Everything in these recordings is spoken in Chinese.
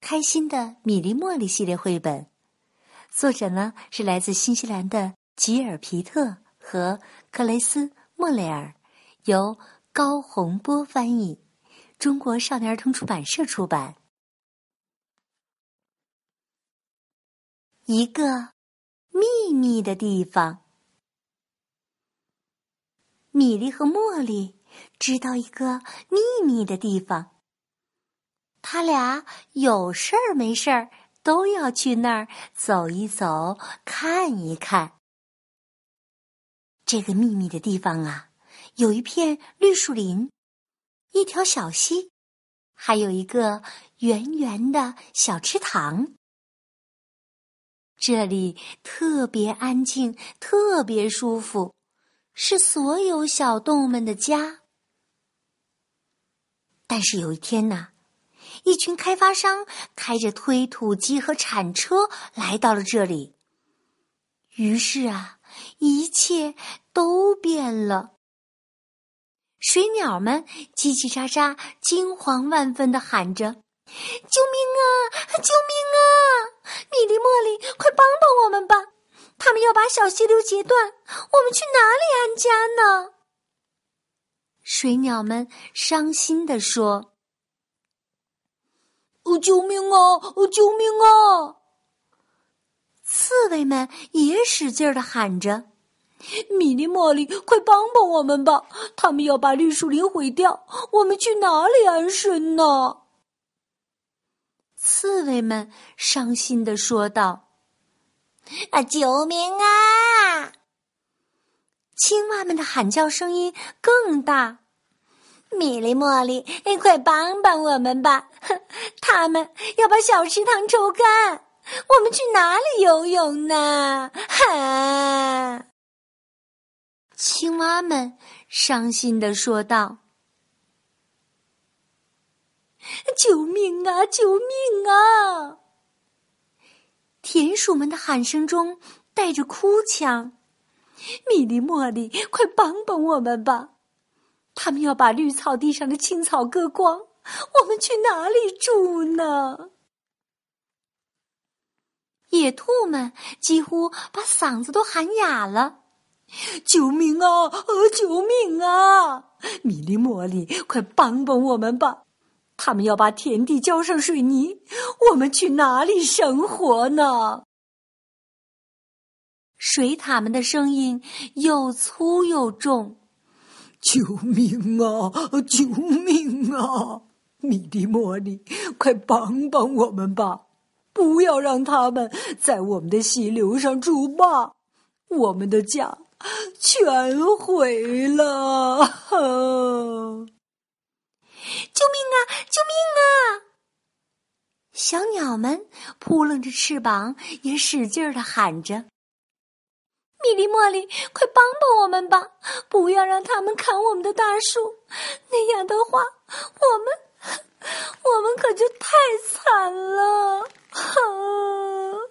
开心的米莉茉莉系列绘本，作者呢是来自新西兰的吉尔皮特和克雷斯莫雷尔，由高洪波翻译，中国少年儿童出版社出版。一个秘密的地方，米莉和茉莉知道一个秘密的地方。他俩有事儿没事儿都要去那儿走一走，看一看。这个秘密的地方啊，有一片绿树林，一条小溪，还有一个圆圆的小池塘。这里特别安静，特别舒服，是所有小动物们的家。但是有一天呢。一群开发商开着推土机和铲车来到了这里。于是啊，一切都变了。水鸟们叽叽喳喳、惊慌万分的喊着：“救命啊！救命啊！米莉、茉莉，快帮帮我们吧！他们要把小溪流截断，我们去哪里安家呢？”水鸟们伤心地说。救命啊！救命啊！刺猬们也使劲的喊着：“米莉、茉莉，快帮帮我们吧！他们要把绿树林毁掉，我们去哪里安身呢？”刺猬们伤心的说道：“啊，救命啊！”青蛙们的喊叫声音更大。米莉、茉莉，你快帮帮我们吧！他们要把小池塘抽干，我们去哪里游泳呢？哈！青蛙们伤心的说道：“救命啊！救命啊！”田鼠们的喊声中带着哭腔：“米莉、茉莉，快帮帮我们吧！”他们要把绿草地上的青草割光，我们去哪里住呢？野兔们几乎把嗓子都喊哑了：“救命啊！呃，救命啊！米莉、茉莉，快帮帮我们吧！他们要把田地浇上水泥，我们去哪里生活呢？”水獭们的声音又粗又重。救命啊！救命啊！米蒂、茉莉，快帮帮我们吧！不要让他们在我们的溪流上筑坝，我们的家全毁了！救命啊！救命啊！小鸟们扑棱着翅膀，也使劲儿的喊着。米莉、茉莉，快帮帮我们吧！不要让他们砍我们的大树，那样的话，我们我们可就太惨了。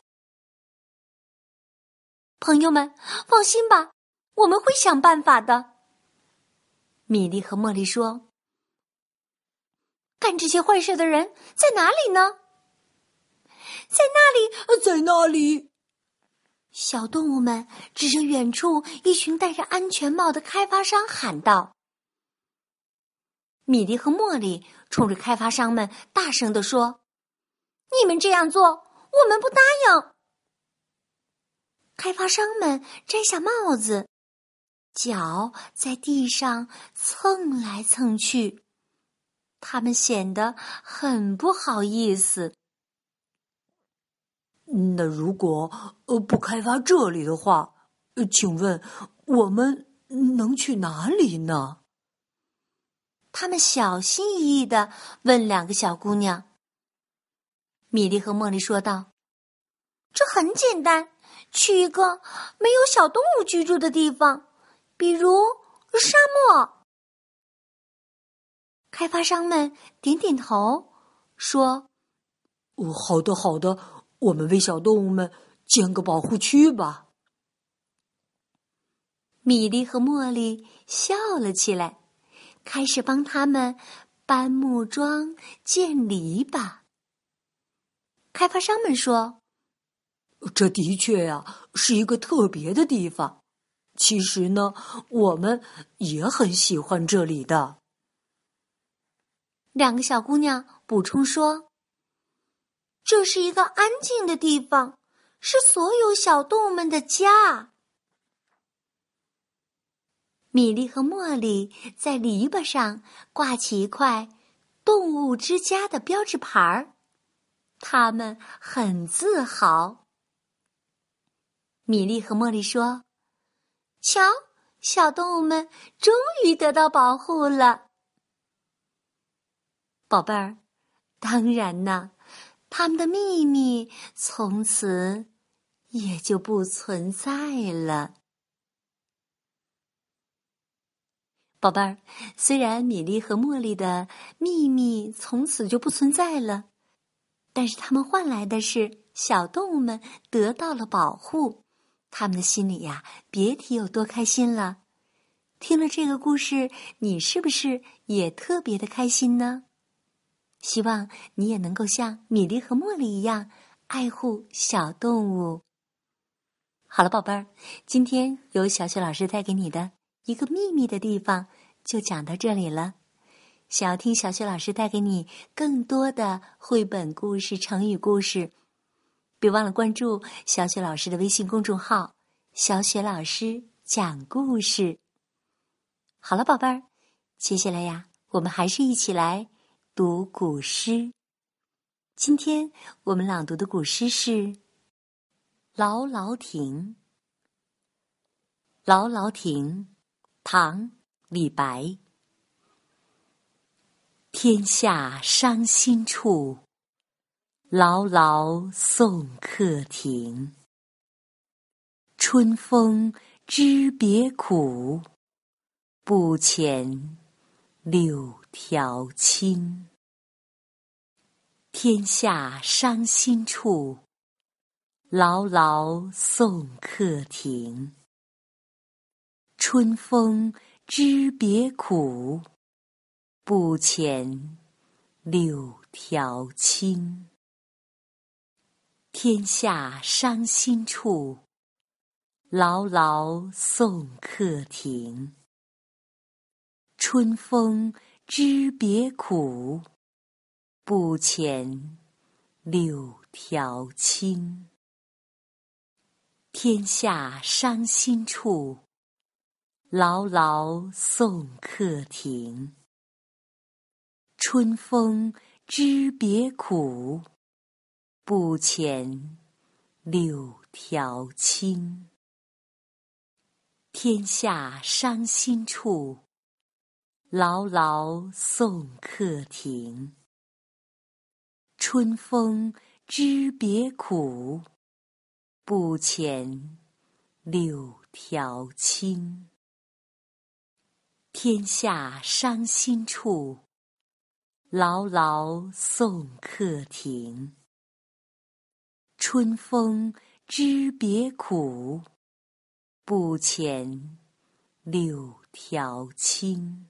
朋友们，放心吧，我们会想办法的。米莉和茉莉说：“干这些坏事的人在哪里呢？在那里，在那里。”小动物们指着远处一群戴着安全帽的开发商喊道：“米莉和茉莉冲着开发商们大声地说：‘你们这样做，我们不答应。’开发商们摘下帽子，脚在地上蹭来蹭去，他们显得很不好意思。”那如果呃不开发这里的话，呃请问我们能去哪里呢？他们小心翼翼的问两个小姑娘。米莉和茉莉说道：“这很简单，去一个没有小动物居住的地方，比如沙漠。”开发商们点点头，说：“哦，好的，好的，我们为小动物们建个保护区吧。”米莉和茉莉笑了起来，开始帮他们搬木桩、建篱笆。开发商们说：“这的确呀，是一个特别的地方。其实呢，我们也很喜欢这里的。”两个小姑娘补充说：“这是一个安静的地方，是所有小动物们的家。”米莉和茉莉在篱笆上挂起一块“动物之家”的标志牌儿，他们很自豪。米莉和茉莉说：“瞧，小动物们终于得到保护了，宝贝儿。当然呢，他们的秘密从此也就不存在了。”宝贝儿，虽然米莉和茉莉的秘密从此就不存在了，但是他们换来的是小动物们得到了保护，他们的心里呀，别提有多开心了。听了这个故事，你是不是也特别的开心呢？希望你也能够像米粒和茉莉一样爱护小动物。好了，宝贝儿，今天由小雪老师带给你的。一个秘密的地方就讲到这里了。想要听小雪老师带给你更多的绘本故事、成语故事，别忘了关注小雪老师的微信公众号“小雪老师讲故事”。好了，宝贝儿，接下来呀，我们还是一起来读古诗。今天我们朗读的古诗是《劳劳亭》。劳劳亭。唐·李白。天下伤心处，劳劳送客亭。春风知别苦，不遣柳条青。天下伤心处，劳劳送客亭。春风知别苦，不遣柳条青。天下伤心处，劳劳送客亭。春风知别苦，不遣柳条青。天下伤心处。劳劳送客亭。春风知别苦，不遣柳条青。天下伤心处，劳劳送客亭。春风知别苦，不遣柳条青。天下伤心处，劳劳送客亭。春风知别苦，不遣柳条青。